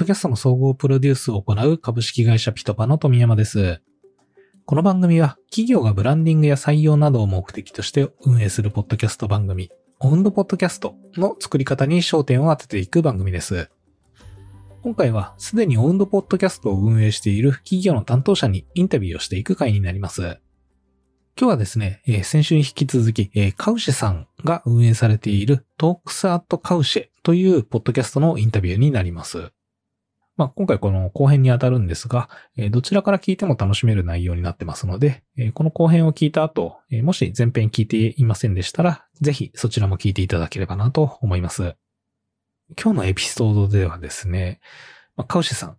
ッドキャストの総合プロデュースを行う株式会社ピトパの富山です。この番組は企業がブランディングや採用などを目的として運営するポッドキャスト番組、オウンドポッドキャストの作り方に焦点を当てていく番組です。今回はすでにオウンドポッドキャストを運営している企業の担当者にインタビューをしていく回になります。今日はですね、えー、先週に引き続き、えー、カウシェさんが運営されているトークスアットカウシェというポッドキャストのインタビューになります。まあ、今回この後編にあたるんですが、え、どちらから聞いても楽しめる内容になってますので、え、この後編を聞いた後、え、もし前編聞いていませんでしたら、ぜひそちらも聞いていただければなと思います。今日のエピソードではですね、まあ、カウシさん、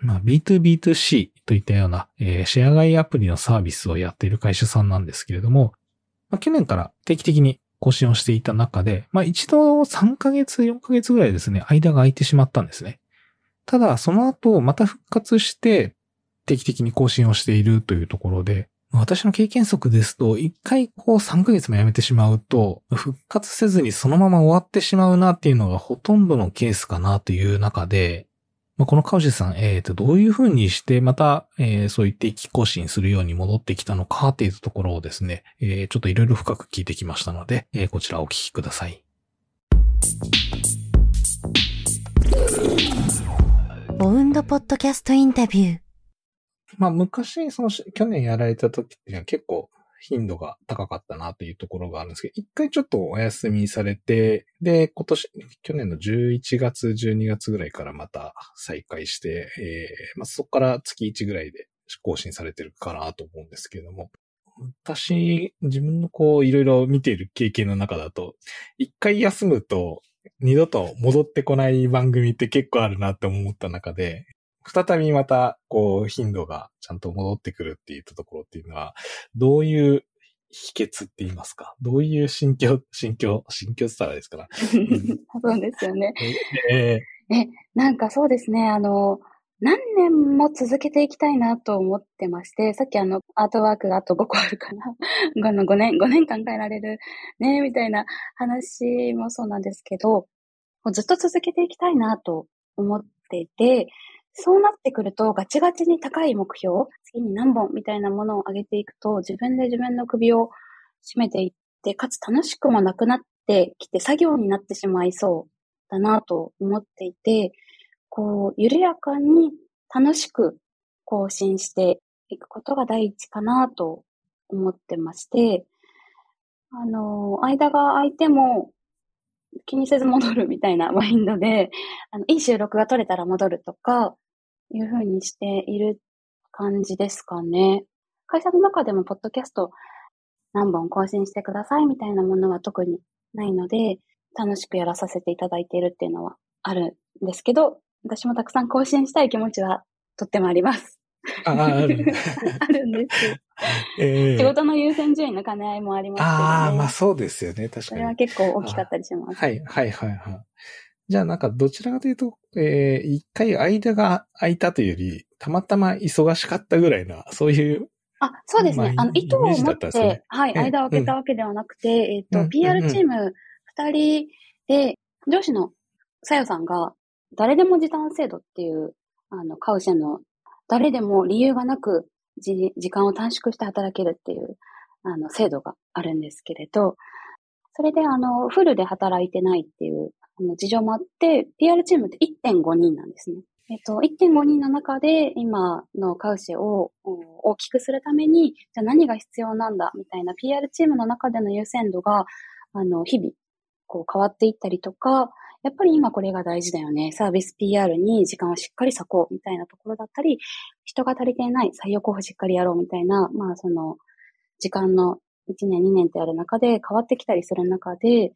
まあ、B2B2C といったような、えー、シェア買いアプリのサービスをやっている会社さんなんですけれども、まあ、去年から定期的に更新をしていた中で、まあ一度3ヶ月、4ヶ月ぐらいですね、間が空いてしまったんですね。ただ、その後、また復活して、定期的に更新をしているというところで、私の経験則ですと、一回こう3ヶ月もやめてしまうと、復活せずにそのまま終わってしまうなっていうのがほとんどのケースかなという中で、まあ、このカウシさん、え、ー、と、どういうふうにして、また、えー、そういって定期更新するように戻ってきたのかっていうところをですね、えー、ちょっといろいろ深く聞いてきましたので、えー、こちらお聞きください。ボウンドポッドキャストインタビュー。まあ昔、その去年やられた時っていうのは結構頻度が高かったなというところがあるんですけど、一回ちょっとお休みされて、で、今年、去年の11月、12月ぐらいからまた再開して、えー、まあそこから月1ぐらいで更新されてるかなと思うんですけれども、私、自分のこう、いろいろ見ている経験の中だと、一回休むと、二度と戻ってこない番組って結構あるなって思った中で、再びまた、こう、頻度がちゃんと戻ってくるっていうところっていうのは、どういう秘訣って言いますか？どういう心境、心境、心境って言ったらですから。そうですよね。えー、え、なんかそうですね、あの、何年も続けていきたいなと思ってまして、さっきあの、アートワークがあと5個あるかな。5年、5年間変えられるね、みたいな話もそうなんですけど、ずっと続けていきたいなと思っていて、そうなってくると、ガチガチに高い目標、次に何本みたいなものを上げていくと、自分で自分の首を締めていって、かつ楽しくもなくなってきて、作業になってしまいそうだなと思っていて、こう、緩やかに楽しく更新していくことが第一かなと思ってまして、あの、間が空いても気にせず戻るみたいな マインドで、あの、いい収録が取れたら戻るとか、いうふうにしている感じですかね。会社の中でも、ポッドキャスト何本更新してくださいみたいなものは特にないので、楽しくやらさせていただいているっていうのはあるんですけど、私もたくさん更新したい気持ちはとってもあります。ああ、ある。あるんです。えー、仕事の優先順位の兼ね合いもありますけど、ね、ああ、まあそうですよね、確かに。それは結構大きかったりします。はい、はい、はい、はい。じゃあなんかどちらかというと、えー、一回間が空いたというより、たまたま忙しかったぐらいな、そういう。あ、そうですね。まあ、あの、意図を持って、ね、はい、間を空けたわけではなくて、うん、えっ、ー、と、うん、PR チーム二人で、上司のさよさんが、誰でも時短制度っていう、あの、カウシェの、誰でも理由がなく、時間を短縮して働けるっていう、あの、制度があるんですけれど、それで、あの、フルで働いてないっていう、あの、事情もあって、PR チームって1.5人なんですね。えっと、1.5人の中で今のカウシェを大きくするために、じゃあ何が必要なんだみたいな PR チームの中での優先度が、あの、日々、こう変わっていったりとか、やっぱり今これが大事だよね。サービス PR に時間をしっかり割こうみたいなところだったり、人が足りていない採用候補しっかりやろうみたいな、まあその、時間の1年2年ってある中で変わってきたりする中で、え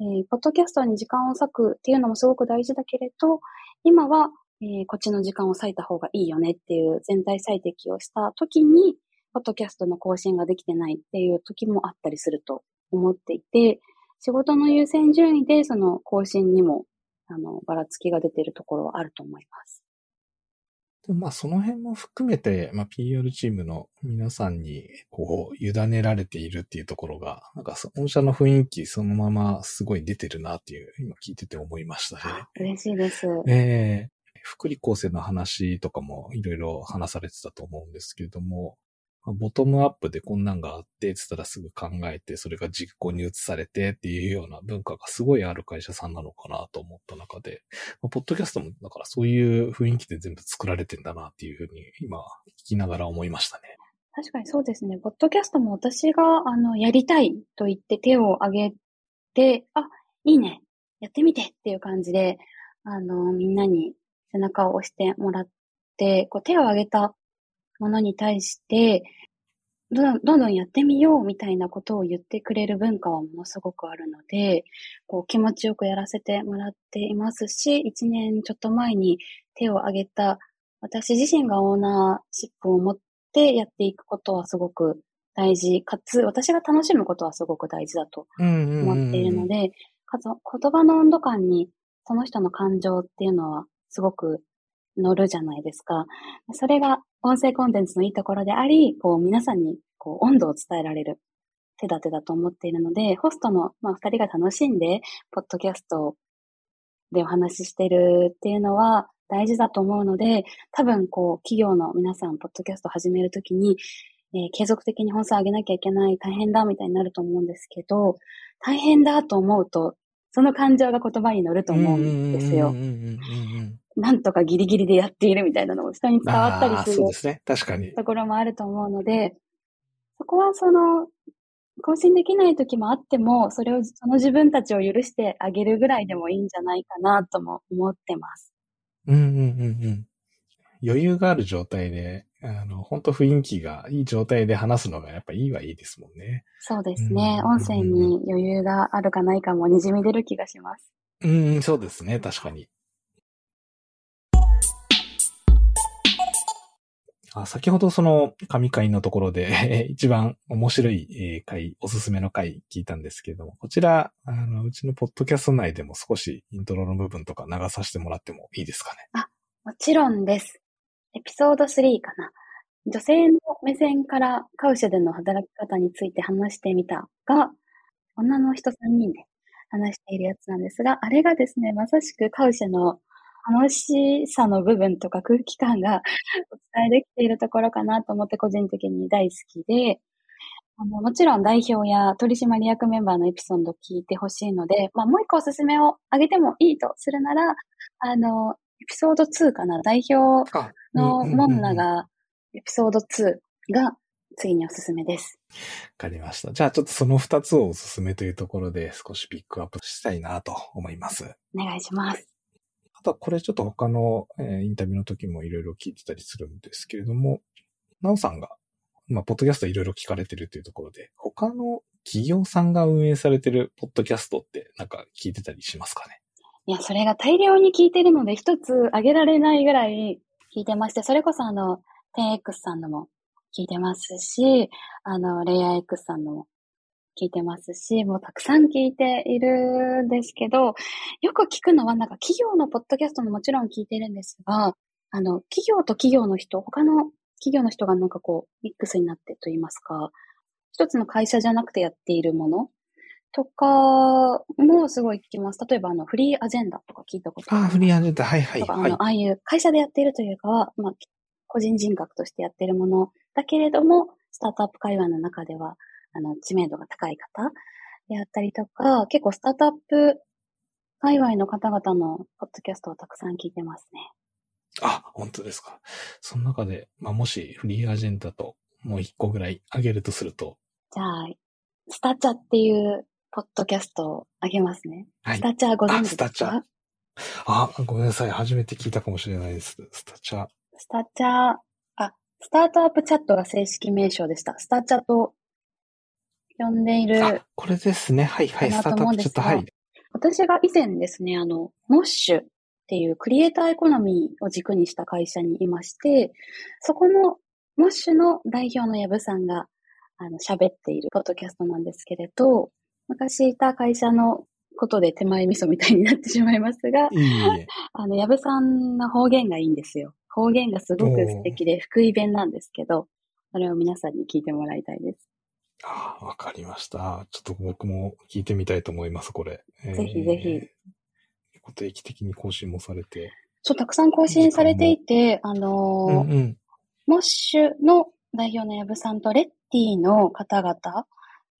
ー、ポッドキャストに時間を割くっていうのもすごく大事だけれど、今は、えー、こっちの時間を割いた方がいいよねっていう全体最適をした時に、ポッドキャストの更新ができてないっていう時もあったりすると思っていて、仕事の優先順位でその更新にも、あの、ばらつきが出ているところはあると思います。まあ、その辺も含めて、まあ、PR チームの皆さんに、こう、委ねられているっていうところが、なんか、御社の雰囲気そのまますごい出てるなっていう、今聞いてて思いましたね。嬉しいです。ええー、福利厚生の話とかもいろいろ話されてたと思うんですけれども、ボトムアップでこんなんがあって、つったらすぐ考えて、それが実行に移されてっていうような文化がすごいある会社さんなのかなと思った中で、まあ、ポッドキャストもだからそういう雰囲気で全部作られてんだなっていうふうに今聞きながら思いましたね。確かにそうですね。ポッドキャストも私があのやりたいと言って手を挙げて、あ、いいね、やってみてっていう感じで、あの、みんなに背中を押してもらって、こう手を挙げたものに対して、どんどんやってみようみたいなことを言ってくれる文化はものすごくあるので、こう気持ちよくやらせてもらっていますし、一年ちょっと前に手を挙げた私自身がオーナーシップを持ってやっていくことはすごく大事、かつ私が楽しむことはすごく大事だと思っているので、かつ言葉の温度感にその人の感情っていうのはすごく乗るじゃないですか。それが音声コンテンツのいいところであり、こう皆さんにこう温度を伝えられる手立てだと思っているので、ホストの、まあ、二人が楽しんで、ポッドキャストでお話ししてるっていうのは大事だと思うので、多分こう企業の皆さん、ポッドキャスト始めるときに、えー、継続的に本数上げなきゃいけない、大変だみたいになると思うんですけど、大変だと思うと、その感情が言葉に乗ると思うんですよ。なんとかギリギリでやっているみたいなのを人に伝わったりする。そうですね。確かに。ところもあると思うので、そこはその、更新できない時もあっても、それを、その自分たちを許してあげるぐらいでもいいんじゃないかなとも思ってます。うんうんうんうん。余裕がある状態で、あの、本当雰囲気がいい状態で話すのがやっぱいいはいいですもんね。そうですね。音声に余裕があるかないかも滲み出る気がします。うん、そうですね。確かに。あ先ほどその神回のところで 一番面白い回、おすすめの回聞いたんですけれども、こちら、あの、うちのポッドキャスト内でも少しイントロの部分とか流させてもらってもいいですかね？あ、もちろんです。エピソード3かな。女性の目線からカウシェでの働き方について話してみたが、女の人3人で話しているやつなんですが、あれがですね、まさしくカウシェの楽しさの部分とか空気感が お伝えできているところかなと思って個人的に大好きで、あのもちろん代表や取締役メンバーのエピソードを聞いてほしいので、まあ、もう一個おすすめをあげてもいいとするなら、あの、エピソード2かな、代表のモンナが、エピソード2が次におすすめです。わかりました。じゃあちょっとその2つをおすすめというところで少しピックアップしたいなと思います。お願いします。あとはこれちょっと他の、えー、インタビューの時もいろいろ聞いてたりするんですけれども、なおさんが、まあ、ポッドキャストいろいろ聞かれてるというところで、他の企業さんが運営されてるポッドキャストってなんか聞いてたりしますかね？いや、それが大量に聞いてるので、一つ挙げられないぐらい聞いてまして、それこそあの、10X さんのも聞いてますし、あの、レイヤー X さんのも聞いてますし、もうたくさん聞いているんですけど、よく聞くのはなんか企業のポッドキャストももちろん聞いてるんですが、あの、企業と企業の人、他の企業の人がなんかこう、ミックスになってと言いますか、一つの会社じゃなくてやっているものとかもすごい聞きます。例えば、あの、フリーアジェンダとか聞いたことああ、フリーアジェンダ、はいはい、はい。あの、ああいう会社でやっているというかは、まあ、個人人格としてやっているものだけれども、スタートアップ会話の中では、あの、知名度が高い方であったりとか、結構スタートアップ界隈の方々のポッドキャストをたくさん聞いてますね。あ、本当ですか。その中で、まあ、もしフリーアジェンダともう一個ぐらいあげるとすると。じゃあ、スタチャっていうポッドキャストをあげますね。はい、スタチャご存知ですか？スタチャ。あ、ごめんなさい。初めて聞いたかもしれないです。スタチャ。スタチャ、あ、スタートアップチャットが正式名称でした。スタチャと呼んでいる。あ、これですね。はいはい。スタートアップチャット、はい。私が以前ですね、あの、モッシュっていうクリエイターエコノミーを軸にした会社にいまして、そこのモッシュの代表の矢部さんが、あの、喋っているポッドキャストなんですけれど、昔いた会社のことで手前味噌みたいになってしまいますが、いい あの、矢部さんの方言がいいんですよ。方言がすごく素敵で福井弁なんですけど、それを皆さんに聞いてもらいたいです。ああ、わかりました。ちょっと僕も聞いてみたいと思います、これ。ぜひぜひ。定期的に更新もされて。そう、たくさん更新されていて、あのーうんうん、モッシュの代表のヤブさんとレッティの方々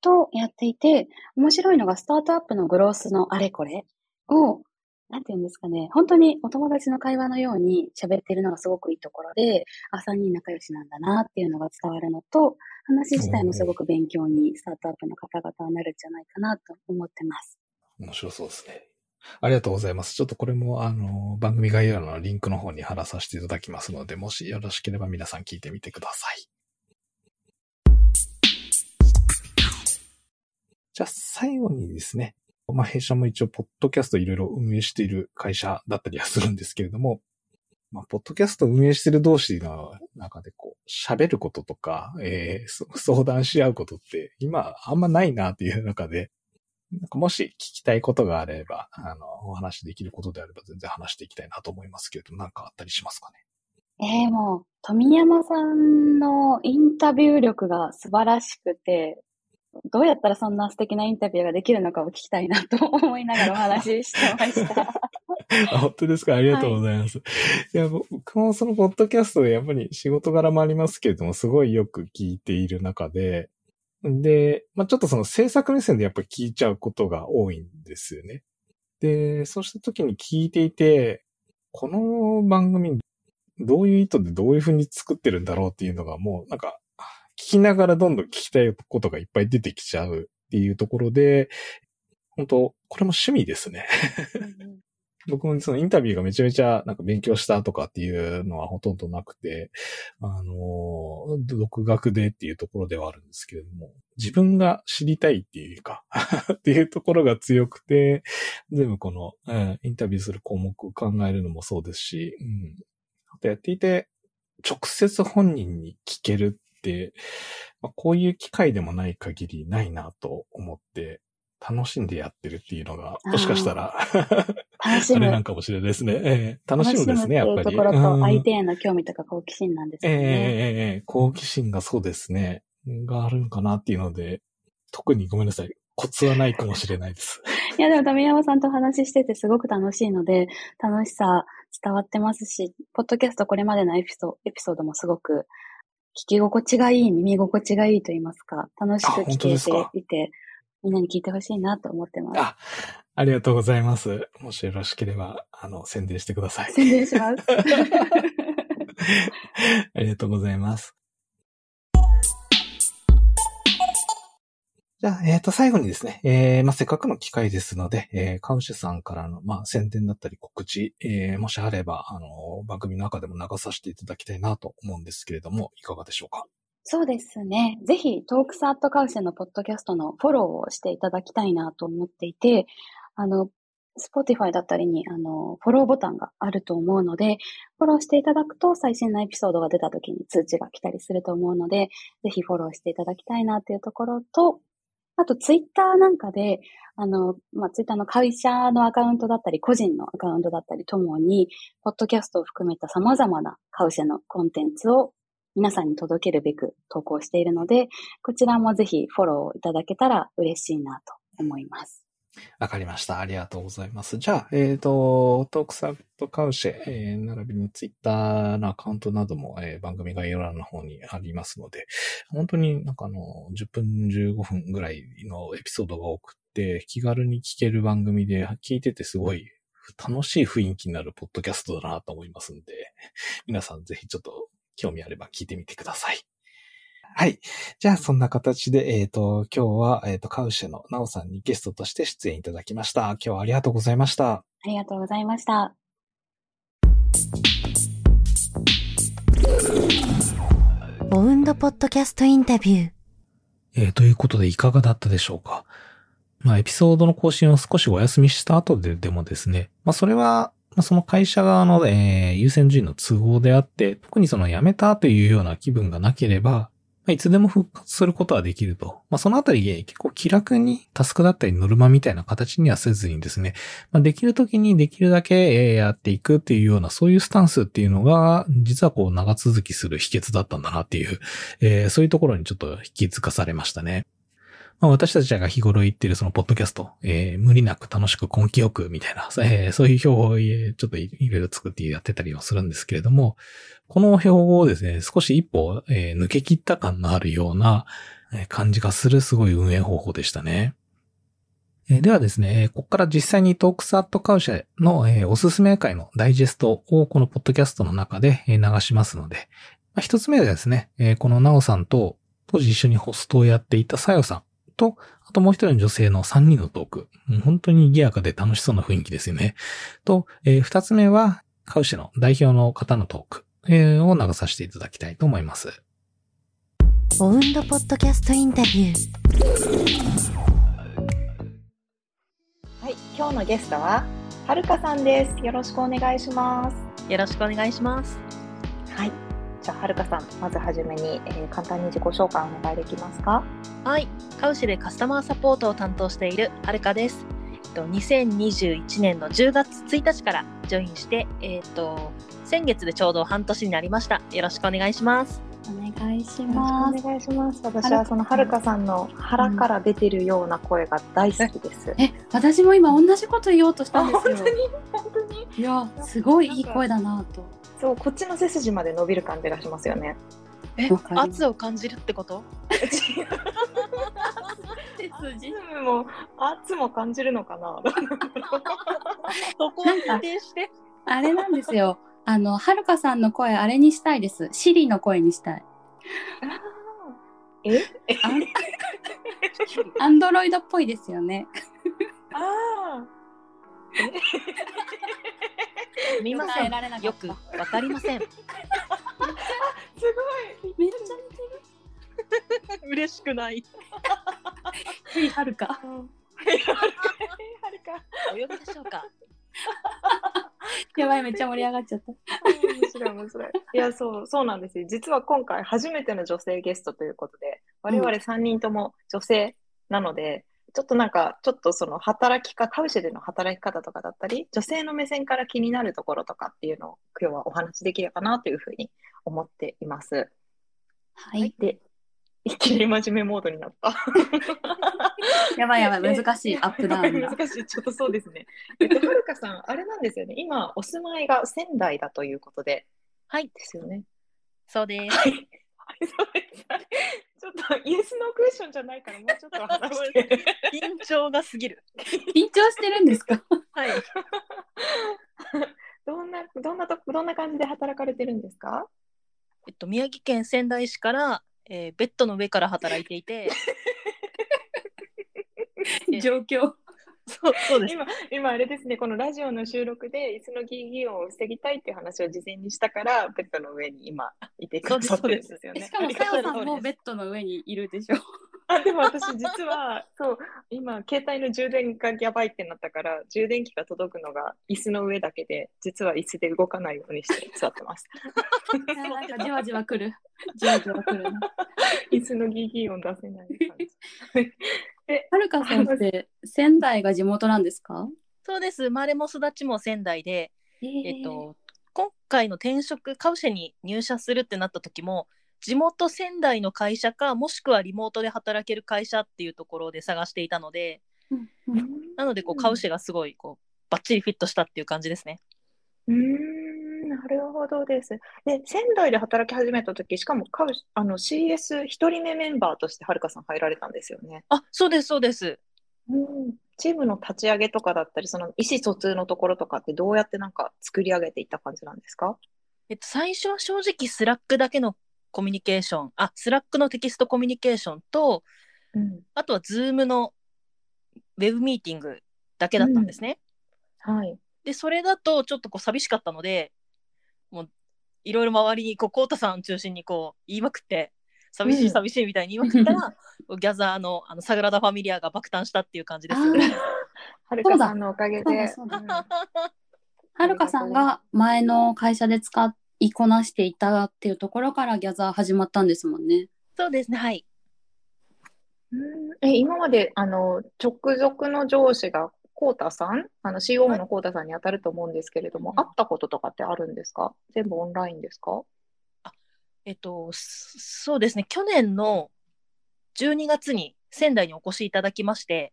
とやっていて、面白いのがスタートアップのグロースのあれこれを、なんて言うんですかね、本当にお友達の会話のように喋っているのがすごくいいところで、あ、3人仲良しなんだなっていうのが伝わるのと、話自体もすごく勉強にスタートアップの方々はなるんじゃないかなと思ってます。面白そうですね。ありがとうございます。ちょっとこれも、あの、番組概要欄のリンクの方に貼らさせていただきますので、もしよろしければ皆さん聞いてみてください。じゃあ、最後にですね、まあ、弊社も一応、ポッドキャストいろいろ運営している会社だったりはするんですけれども、まあ、ポッドキャスト運営してる同士の中でこう、喋ることとか、えー、相談し合うことって、今あんまないなっていう中で、なんかもし聞きたいことがあれば、あの、お話できることであれば全然話していきたいなと思いますけれども、なんかあったりしますかね？ええー、もう、富山さんのインタビュー力が素晴らしくて、どうやったらそんな素敵なインタビューができるのかを聞きたいなと思いながらお話ししてました。あ本当ですか？ありがとうございます。はい、いや、僕もそのポッドキャストでやっぱり仕事柄もありますけれども、すごいよく聞いている中で、で、まあ、ちょっとその制作目線でやっぱり聞いちゃうことが多いんですよね。で、そうした時に聞いていて、この番組どういう意図でどういう風に作ってるんだろうっていうのがもうなんか聞きながらどんどん聞きたいことがいっぱい出てきちゃうっていうところで、本当これも趣味ですね。僕もそのインタビューがめちゃめちゃなんか勉強したとかっていうのはほとんどなくて、あの、独学でっていうところではあるんですけれども、自分が知りたいっていうか っていうところが強くて、全部この、うん、インタビューする項目を考えるのもそうですし、うん。あとやっていて、直接本人に聞けるまあ、こういう機会でもない限りないなと思って、楽しんでやってるっていうのが、もしかしたら楽しむ。あれなんかもしれないですね。えー、楽しむですね、やっぱり。ところと、相手への興味とか好奇心なんですね。えー、えー、好奇心がそうですね。があるんかなっていうので、特にごめんなさい。コツはないかもしれないです。いや、でも、富山さんと話しててすごく楽しいので、楽しさ伝わってますし、ポッドキャストこれまでのエピソエピソードもすごく聞き心地がいい、耳心地がいいと言いますか、楽しく聞けていて、みんなに聞いてほしいなと思ってます。あ、ありがとうございます。もしよろしければ、あの、宣伝してください。宣伝します。ありがとうございます。じゃあ、えっ、ー、と、最後にですね、えー、まあ、せっかくの機会ですので、えー、カウシュさんからの、まあ、宣伝だったり告知、えー、もしあれば、あの、番組の中でも流させていただきたいなと思うんですけれども、いかがでしょうか？そうですね。ぜひ、トークサートカウシェのポッドキャストのフォローをしていただきたいなと思っていて、あの、Spotify だったりに、あの、フォローボタンがあると思うので、フォローしていただくと最新のエピソードが出た時に通知が来たりすると思うので、ぜひフォローしていただきたいなというところと、あと、ツイッターなんかで、あの、まあ、ツイッターの会社のアカウントだったり、個人のアカウントだったりともに、ポッドキャストを含めた様々な会社のコンテンツを皆さんに届けるべく投稿しているので、こちらもぜひフォローいただけたら嬉しいなと思います。わかりました。ありがとうございます。じゃあ、えっ、ー、と、トークサブとカウシェ、えー、並びにツイッターのアカウントなども、えー、番組概要欄の方にありますので、本当になんかあの、10分15分ぐらいのエピソードが多くて、気軽に聞ける番組で、聞いててすごい楽しい雰囲気になるポッドキャストだなと思いますんで、皆さんぜひちょっと興味あれば聞いてみてください。はい。じゃあ、そんな形で、えっ、ー、と、今日は、えっ、ー、と、カウシェのナオさんにゲストとして出演いただきました。今日はありがとうございました。ありがとうございました。ボウンドポッドキャストインタビュー。えー、ということでいかがだったでしょうかまあ、エピソードの更新を少しお休みした後ででもですね、まあ、それは、まあ、その会社側の、えー、優先順位の都合であって、特にその辞めたというような気分がなければ、まあ、いつでも復活することはできると。まあ、そのあたり結構気楽にタスクだったりノルマみたいな形にはせずにですね、まあ、できる時にできるだけやっていくっていうようなそういうスタンスっていうのが、実はこう長続きする秘訣だったんだなっていう、えー、そういうところにちょっと引き付かされましたね。まあ、私たちが日頃言ってるそのポッドキャスト、えー、無理なく楽しく根気よくみたいな、えー、そういう標語をちょっといろいろ作ってやってたりはするんですけれども、この標語をですね、少し一歩、えー、抜け切った感のあるような感じがするすごい運営方法でしたね。えではですね、ここから実際にトークスアットカウシェの、えおすすめ会のダイジェストをこのポッドキャストの中で、流しますので、まあ、一つ目はですね、えこのナオさんと当時一緒にホストをやっていたサヨさんと、あともう一人の女性の3人のトーク。本当に賑やかで楽しそうな雰囲気ですよね。と、えー、二つ目は、カウシェの代表の方のトーク、えー、を流させていただきたいと思います。オウンドポッドキャストインタビュー。はい、今日のゲストは、はるかさんです。よろしくお願いします。よろしくお願いします。はい。じゃあ、はるかさん、まずはじめに、えー、簡単に自己紹介お願いできますか？はい、カウシでカスタマーサポートを担当しているはるかです。2021年の10月1日からジョインして、えっ、ー、と、先月でちょうど半年になりました。よろしくお願いします。お願いします。お願いします。私はそのはるかさんの腹から出てるような声が大好きです。え、私も今同じこと言おうとしたんですよ。本当に？本当に？いや、すごいいい声だなと。そうこっちの背筋まで伸びる感じがしますよね。え圧を感じるってこと？背筋も圧も感じるのかな？そこを否定して。あれなんですよ。あのはるかさんの声あれにしたいです。シリの声にしたい。え？アンドロイドっぽいですよね。ああ 見ません。よくわかりません。すごい。めっちゃ似てる。嬉しくない。へいはるか。はるか。お呼びでしょうか。やばい、めっちゃ盛り上がっちゃった。面白い、面白い。いや、そう、そうなんですよ。実は今回初めての女性ゲストということで、我々3人とも女性なので、ちょっとなんか、ちょっとその働き方、カウシェでの働き方とかだったり、女性の目線から気になるところとかっていうのを今日はお話しできればなというふうに思っています。はい。で、いきなり真面目モードになった。やばいやばい、難しい、アップダウン 難しい、ちょっとそうですね。えっと、はるかさん、あれなんですよね。今、お住まいが仙台だということで。はい。ですよね。そうです。はい。そうです。ちょっとイエスノークエスチョンじゃないからもうちょっと話して。緊張がすぎる。緊張してるんですか？はい。どんな、どんなと、どんな感じで働かれてるんですか？えっと、宮城県仙台市から、えー、ベッドの上から働いていて、状況。そうそうです今、今あれですね、このラジオの収録で椅子のギーギー音を防ぎたいっていう話を事前にしたから、ベッドの上に今いてくださってるんですよね。しかも、さよさんもベッドの上にいるでしょ。あでも私実はそう今携帯の充電がやばいってなったから充電器が届くのが椅子の上だけで実は椅子で動かないようにして座ってます。なんかじわじわくる。じわじわくる椅子のギーギー音出せない感じ。え、はるかさんって仙台が地元なんですか？そうです。生まれも育ちも仙台で、えー、えっと、今回の転職、カウシェに入社するってなった時も、地元仙台の会社か、もしくはリモートで働ける会社っていうところで探していたので、なのでこう、カウシェがすごいこうバッチリフィットしたっていう感じですね。うんなるほどです。で、仙台で働き始めた時しかもカウあの CS1 人目メンバーとしてはるかさん入られたんですよね。あそうです、そうです。うんチームの立ち上げとかだったり、その意思疎通のところとかってどうやってなんか作り上げていった感じなんですか？えっと、最初は正直 Slack だけのコミュニケーション、あ、 Slack のテキストコミュニケーションと、うん、あとは Zoom のウェブミーティングだけだったんですね。うん、はい。で、それだとちょっとこう寂しかったので、もういろいろ周りにこう、コータさん中心にこう言いまくって、寂しい寂しいみたいに言いまくったら、うん、ギャザーのあのサグラダ・ファミリアが爆誕したっていう感じです。はるかさんのおかげで。はるかさんが前の会社で使いこなしていたっていうところからギャザー始まったんですもんね。そうですね、はい。うんえ今まであの直属の上司がコータさん、あの COO のコータさんに当たると思うんですけれども、会ったこととかってあるんですか？全部オンラインですか？あえっと、そうですね、去年の12月に仙台にお越しいただきまして、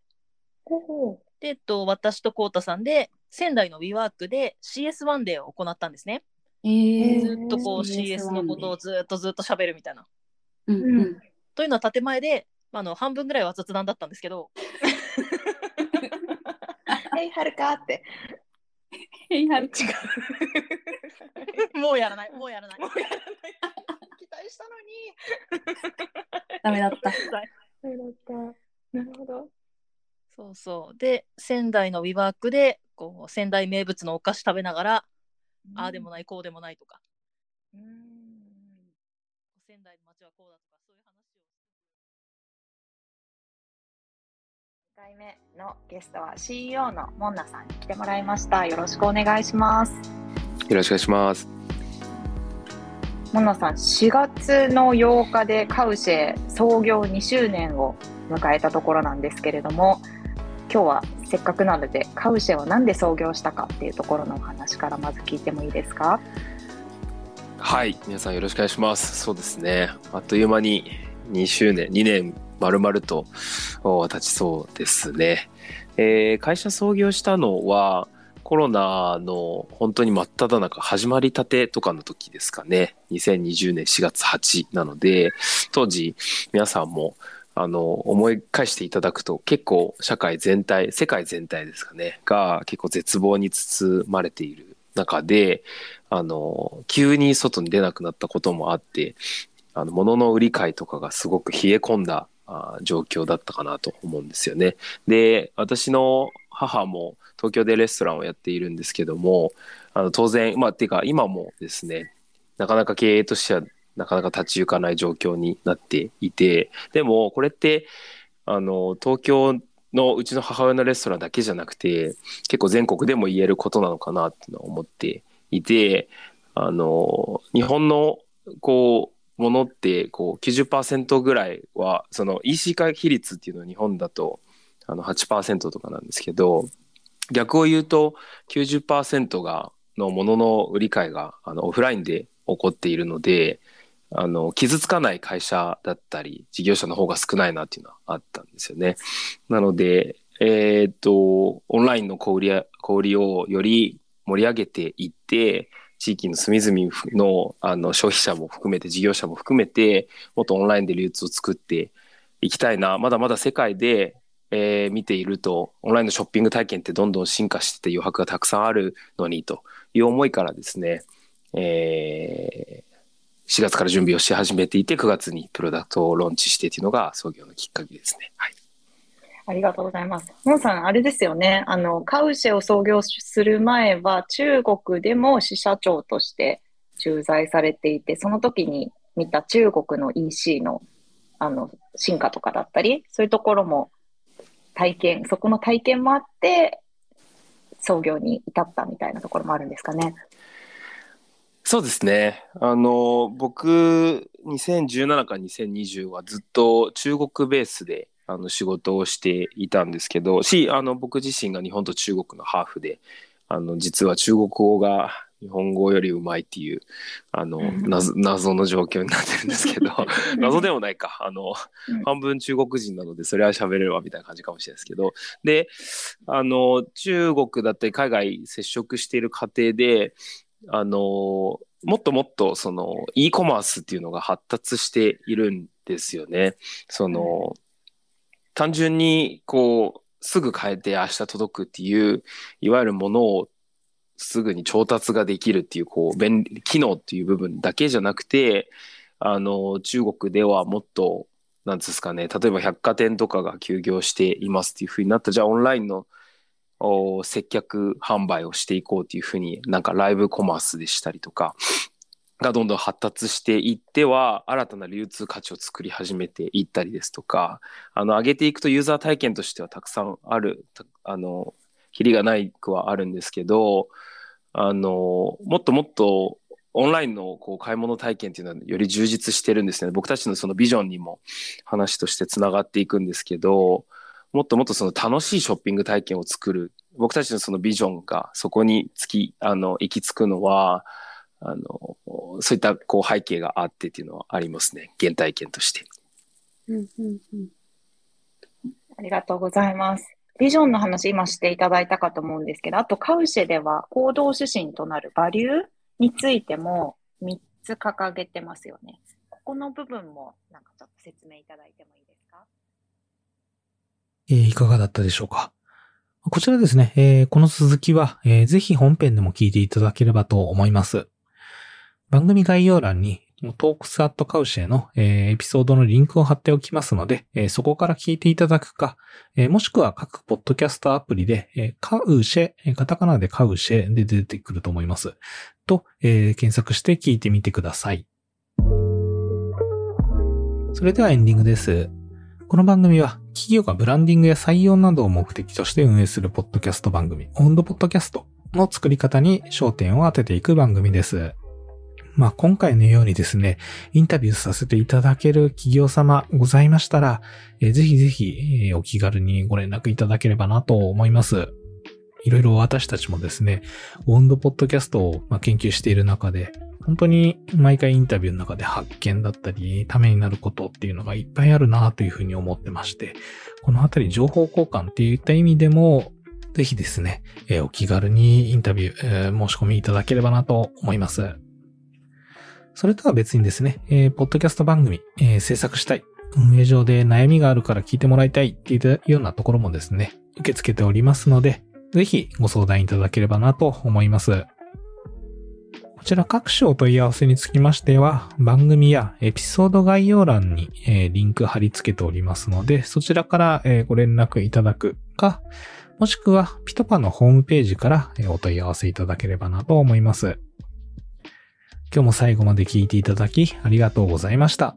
で、えっと、私とコウタさんで、仙台の WeWork で CS1 デーを行ったんですね。えー、ずっとこう CS のことをずっとずっと喋るみたいな。うんうん、というのは建前で、あの半分ぐらいは雑談だったんですけど。へいはるかって。へいはる違う。もうやらない、もうやらない。もうやらない。期待したのに。ダメだった。ダメだった。なるほど。そうそう。で、仙台のウィワークで、こう、仙台名物のお菓子食べながら、うん、ああでもない、こうでもないとか。うん。仙台の街はこうだ回目のゲストは CEO のモンナさんに来てもらいました。よろしくお願いします。よろしくお願いします。モンナさん、4月の8日でカウシェ創業2周年を迎えたところなんですけれども、今日はせっかくなのでカウシェは何で創業したかっていうところのお話からまず聞いてもいいですか？はい皆さんよろしくお願いしますそうですねあっという間に2周年2年丸々と経ちそうですね、えー、会社創業したのはコロナの本当に真っ只中始まりたてとかの時ですかね。2020年4月8なので当時皆さんもあの、思い返していただくと結構社会全体、世界全体ですかね、が結構絶望に包まれている中で、あの、急に外に出なくなったこともあって、あの、物の売り買いとかがすごく冷え込んだあ状況だったかなと思うんですよね。で、私の母も東京でレストランをやっているんですけども、あの当然、まあ、っていうか今もですね、なかなか経営としてはなかなか立ち行かない状況になっていて、でもこれって、あの、東京のうちの母親のレストランだけじゃなくて、結構全国でも言えることなのかなって思っていて、あの、日本の、こう、ものって、こう、90%ぐらいは、その EC 化比率っていうのは日本だと、あの8%とかなんですけど、逆を言うと90%が、のものの売り買いがあのオフラインで起こっているので、あの、傷つかない会社だったり、事業者の方が少ないなっていうのはあったんですよね。なので、えっ、と、オンラインの小売、小売りをより盛り上げていって、地域の隅々のあの消費者も含めて、事業者も含めて、もっとオンラインで流通を作っていきたいな。まだまだ世界で、えー、見ていると、オンラインのショッピング体験ってどんどん進化してて余白がたくさんあるのにという思いからですね、えー、4月から準備をし始めていて、9月にプロダクトをローンチしてというのが創業のきっかけですね。はい。ありがとうございます。モンさん、あれですよね。あの、カウシェを創業する前は、中国でも支社長として駐在されていて、その時に見た中国の EC の、あの、進化とかだったり、そういうところも体験、そこの体験もあって、創業に至ったみたいなところもあるんですかね。そうですね。あの、僕、2017から2020はずっと中国ベースであの仕事をしていたんですけど、し、あの、僕自身が日本と中国のハーフで、あの、実は中国語が日本語よりうまいっていう、あの、謎謎の状況になってるんですけど、謎でもないか。あの、半分中国人なので、それは喋れるわみたいな感じかもしれないですけど、で、あの、中国だったり海外接触している過程で、あの、もっともっとその e コマースっていうのが発達しているんですよね。その、単純にこう、すぐ変えて明日届くっていう、いわゆるものをすぐに調達ができるっていう、こう、便利、機能っていう部分だけじゃなくて、あの、中国ではもっと、なんですかね、例えば百貨店とかが休業していますっていうふうになった、じゃあオンラインの接客販売をしていこうっていうふうになんかライブコマースでしたりとかがどんどん発達していっては新たな流通価値を作り始めていったりですとかあの上げていくとユーザー体験としてはたくさんあるあのキリがないくはあるんですけどあのもっともっとオンラインのこう買い物体験っていうのはより充実してるんですね僕たちのそのビジョンにも話としてつながっていくんですけどもっともっとその楽しいショッピング体験を作る。僕たちのそのビジョンがそこにつき、あの、行き着くのは、あの、そういったこう背景があってっていうのはありますね。原体験として。うんうんうん。ありがとうございます。ビジョンの話今していただいたかと思うんですけど、あとカウシェでは行動指針となるバリューについても3つ掲げてますよね。ここの部分もなんかちょっと説明いただいてもいいですか？えー、いかがだったでしょうかこちらですね、えー、この続きは、えー、ぜひ本編でも聞いていただければと思います。番組概要欄にトークスアットカウシェの、エピソードのリンクを貼っておきますので、そこから聞いていただくか、もしくは各ポッドキャストアプリで、カウシェ、カタカナでカウシェで出てくると思います。と、検索して聞いてみてください。それではエンディングです。この番組は企業がブランディングや採用などを目的として運営するポッドキャスト番組、オンドポッドキャストの作り方に焦点を当てていく番組です。まあ、今回のようにですね、インタビューさせていただける企業様ございましたら、えー、ぜひぜひ、えー、お気軽にご連絡いただければなと思います。いろいろ私たちもですね、オンドポッドキャストを、ま研究している中で、本当に毎回インタビューの中で発見だったり、ためになることっていうのがいっぱいあるなというふうに思ってまして、このあたり情報交換っていった意味でも、ぜひですね、えー、お気軽にインタビュー、えー、申し込みいただければなと思います。それとは別にですね、えー、ポッドキャスト番組、えー、制作したい、運営上で悩みがあるから聞いてもらいたいっていうようなところもですね、受け付けておりますので、ぜひご相談いただければなと思います。こちら各種お問い合わせにつきましては、番組やエピソード概要欄に、えー、リンク貼り付けておりますので、そちらから、えー、ご連絡いただくか、もしくはピトパのホームページから、え、お問い合わせいただければなと思います。今日も最後まで聞いていただきありがとうございました。